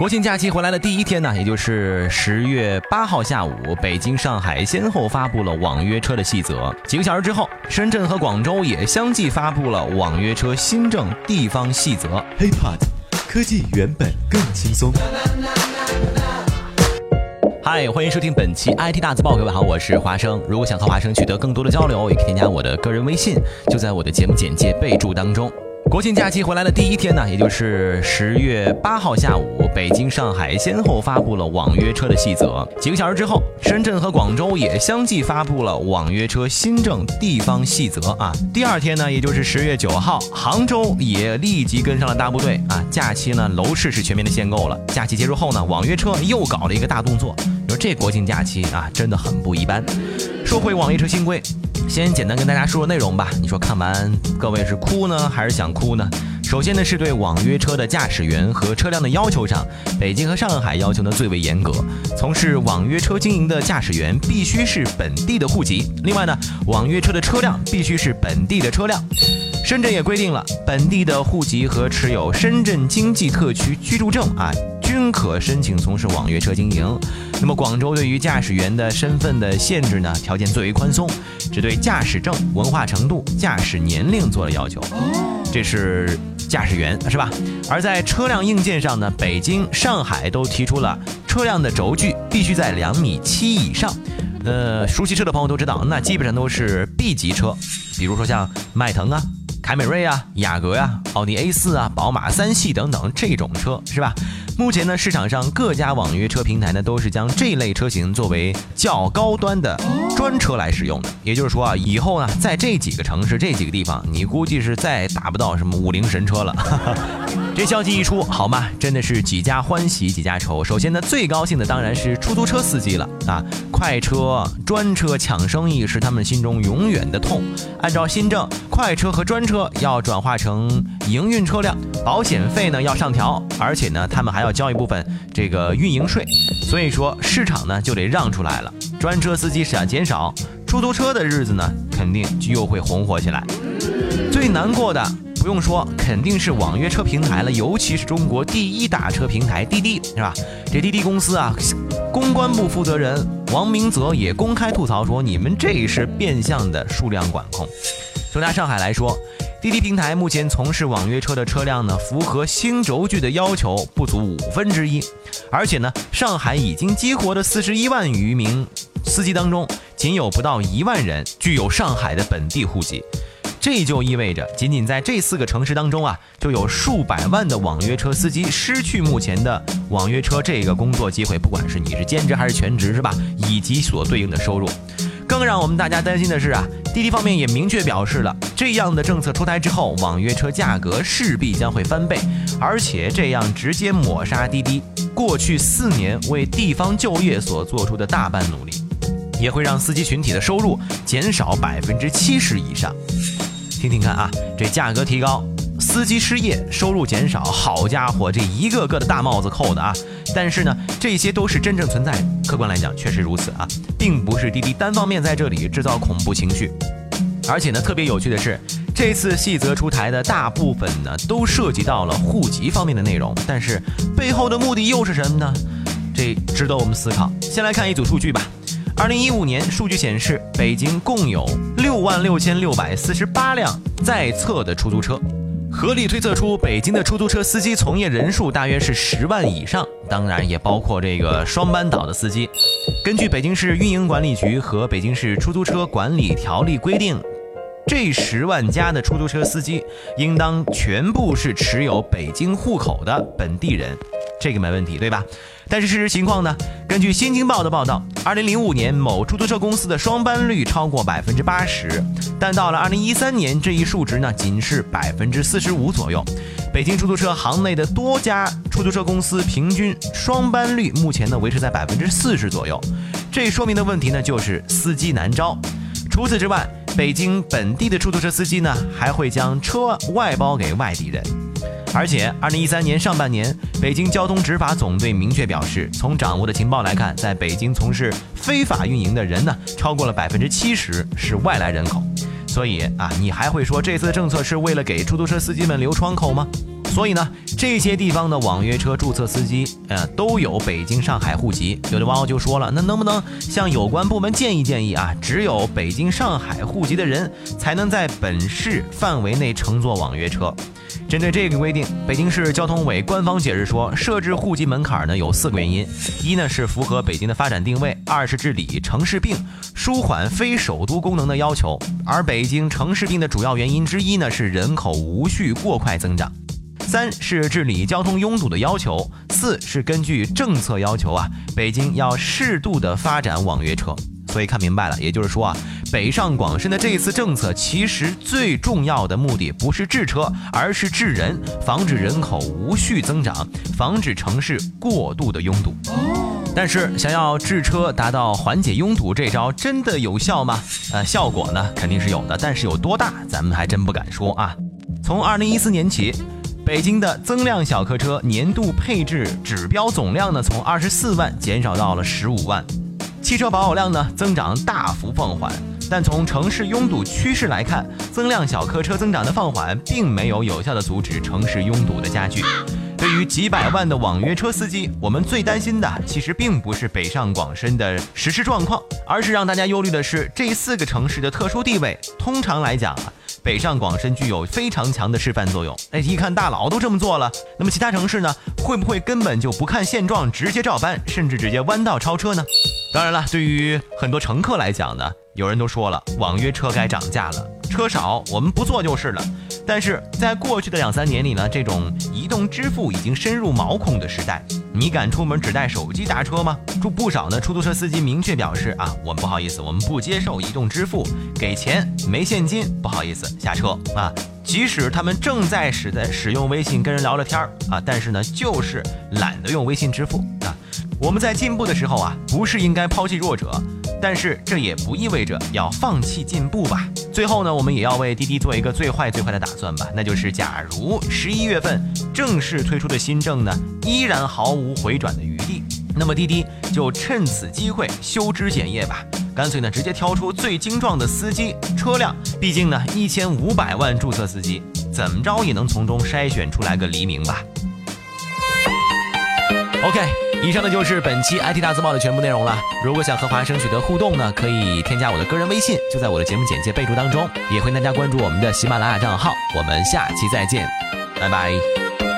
国庆假期回来的第一天呢，也就是十月八号下午，北京、上海先后发布了网约车的细则。几个小时之后，深圳和广州也相继发布了网约车新政地方细则。HiPod，科技原本更轻松。嗨，欢迎收听本期 IT 大字报，各位好，我是华生。如果想和华生取得更多的交流，也可以添加我的个人微信，就在我的节目简介备注当中。国庆假期回来的第一天呢，也就是十月八号下午，北京、上海先后发布了网约车的细则。几个小时之后，深圳和广州也相继发布了网约车新政地方细则啊。第二天呢，也就是十月九号，杭州也立即跟上了大部队啊。假期呢，楼市是全面的限购了。假期结束后呢，网约车又搞了一个大动作。你说这国庆假期啊，真的很不一般。说回网约车新规。先简单跟大家说说内容吧。你说看完各位是哭呢，还是想哭呢？首先呢，是对网约车的驾驶员和车辆的要求上，北京和上海要求呢最为严格。从事网约车经营的驾驶员必须是本地的户籍。另外呢，网约车的车辆必须是本地的车辆。深圳也规定了，本地的户籍和持有深圳经济特区居住证啊。均可申请从事网约车经营。那么广州对于驾驶员的身份的限制呢？条件最为宽松，只对驾驶证、文化程度、驾驶年龄做了要求。这是驾驶员是吧？而在车辆硬件上呢，北京、上海都提出了车辆的轴距必须在两米七以上。呃，熟悉车的朋友都知道，那基本上都是 B 级车，比如说像迈腾啊。凯美瑞啊，雅阁呀，奥迪 A 四啊，宝马三系等等这种车是吧？目前呢，市场上各家网约车平台呢，都是将这类车型作为较高端的专车来使用的。也就是说啊，以后呢，在这几个城市、这几个地方，你估计是再打不到什么五菱神车了。这消息一出，好嘛，真的是几家欢喜几家愁。首先呢，最高兴的当然是出租车司机了啊，快车、专车抢生意是他们心中永远的痛。按照新政，快车和专车。要转化成营运车辆，保险费呢要上调，而且呢他们还要交一部分这个运营税，所以说市场呢就得让出来了。专车司机想减少，出租车的日子呢肯定就又会红火起来。最难过的不用说，肯定是网约车平台了，尤其是中国第一打车平台滴滴，是吧？这滴滴公司啊，公关部负责人王明泽也公开吐槽说，你们这是变相的数量管控。就拿上海来说。滴滴平台目前从事网约车的车辆呢，符合新轴距的要求不足五分之一，而且呢，上海已经激活的四十一万余名司机当中，仅有不到一万人具有上海的本地户籍，这就意味着，仅仅在这四个城市当中啊，就有数百万的网约车司机失去目前的网约车这个工作机会，不管是你是兼职还是全职，是吧？以及所对应的收入。更让我们大家担心的是啊，滴滴方面也明确表示了，这样的政策出台之后，网约车价格势必将会翻倍，而且这样直接抹杀滴滴过去四年为地方就业所做出的大半努力，也会让司机群体的收入减少百分之七十以上。听听看啊，这价格提高。司机失业，收入减少，好家伙，这一个个的大帽子扣的啊！但是呢，这些都是真正存在，客观来讲确实如此啊，并不是滴滴单方面在这里制造恐怖情绪。而且呢，特别有趣的是，这次细则出台的大部分呢，都涉及到了户籍方面的内容，但是背后的目的又是什么呢？这值得我们思考。先来看一组数据吧。二零一五年数据显示，北京共有六万六千六百四十八辆在册的出租车。合理推测出，北京的出租车司机从业人数大约是十万以上，当然也包括这个双班倒的司机。根据北京市运营管理局和北京市出租车管理条例规定，这十万家的出租车司机应当全部是持有北京户口的本地人。这个没问题，对吧？但是事实情况呢？根据《新京报》的报道，二零零五年某出租车公司的双班率超过百分之八十，但到了二零一三年，这一数值呢仅是百分之四十五左右。北京出租车行内的多家出租车公司平均双班率目前呢维持在百分之四十左右，这说明的问题呢就是司机难招。除此之外，北京本地的出租车司机呢还会将车外包给外地人。而且，二零一三年上半年，北京交通执法总队明确表示，从掌握的情报来看，在北京从事非法运营的人呢，超过了百分之七十是外来人口。所以啊，你还会说这次的政策是为了给出租车司机们留窗口吗？所以呢，这些地方的网约车注册司机，呃，都有北京、上海户籍。有的网友就说了，那能不能向有关部门建议建议啊？只有北京、上海户籍的人才能在本市范围内乘坐网约车。针对这个规定，北京市交通委官方解释说，设置户籍门槛呢有四个原因：一呢是符合北京的发展定位；二是治理城市病、舒缓非首都功能的要求；而北京城市病的主要原因之一呢是人口无序过快增长；三是治理交通拥堵的要求；四是根据政策要求啊，北京要适度的发展网约车。所以看明白了，也就是说啊，北上广深的这一次政策，其实最重要的目的不是治车，而是治人，防止人口无序增长，防止城市过度的拥堵。但是想要治车达到缓解拥堵，这招真的有效吗？呃，效果呢肯定是有的，但是有多大，咱们还真不敢说啊。从二零一四年起，北京的增量小客车年度配置指标总量呢，从二十四万减少到了十五万。汽车保有量呢增长大幅放缓，但从城市拥堵趋势来看，增量小客车增长的放缓并没有有效的阻止城市拥堵的加剧。对于几百万的网约车司机，我们最担心的其实并不是北上广深的实施状况，而是让大家忧虑的是这四个城市的特殊地位。通常来讲啊。北上广深具有非常强的示范作用。哎，一看大佬都这么做了，那么其他城市呢？会不会根本就不看现状，直接照搬，甚至直接弯道超车呢？当然了，对于很多乘客来讲呢，有人都说了，网约车该涨价了，车少我们不坐就是了。但是在过去的两三年里呢，这种移动支付已经深入毛孔的时代。你敢出门只带手机打车吗？就不少呢。出租车司机明确表示啊，我们不好意思，我们不接受移动支付，给钱没现金，不好意思下车啊。即使他们正在使在使用微信跟人聊聊天儿啊，但是呢，就是懒得用微信支付啊。我们在进步的时候啊，不是应该抛弃弱者。但是这也不意味着要放弃进步吧。最后呢，我们也要为滴滴做一个最坏最坏的打算吧，那就是假如十一月份正式推出的新政呢，依然毫无回转的余地，那么滴滴就趁此机会修枝剪叶吧，干脆呢直接挑出最精壮的司机车辆，毕竟呢一千五百万注册司机，怎么着也能从中筛选出来个黎明吧。OK。以上呢就是本期 IT 大字报的全部内容了。如果想和华生取得互动呢，可以添加我的个人微信，就在我的节目简介备注当中。也欢迎大家关注我们的喜马拉雅账号。我们下期再见，拜拜。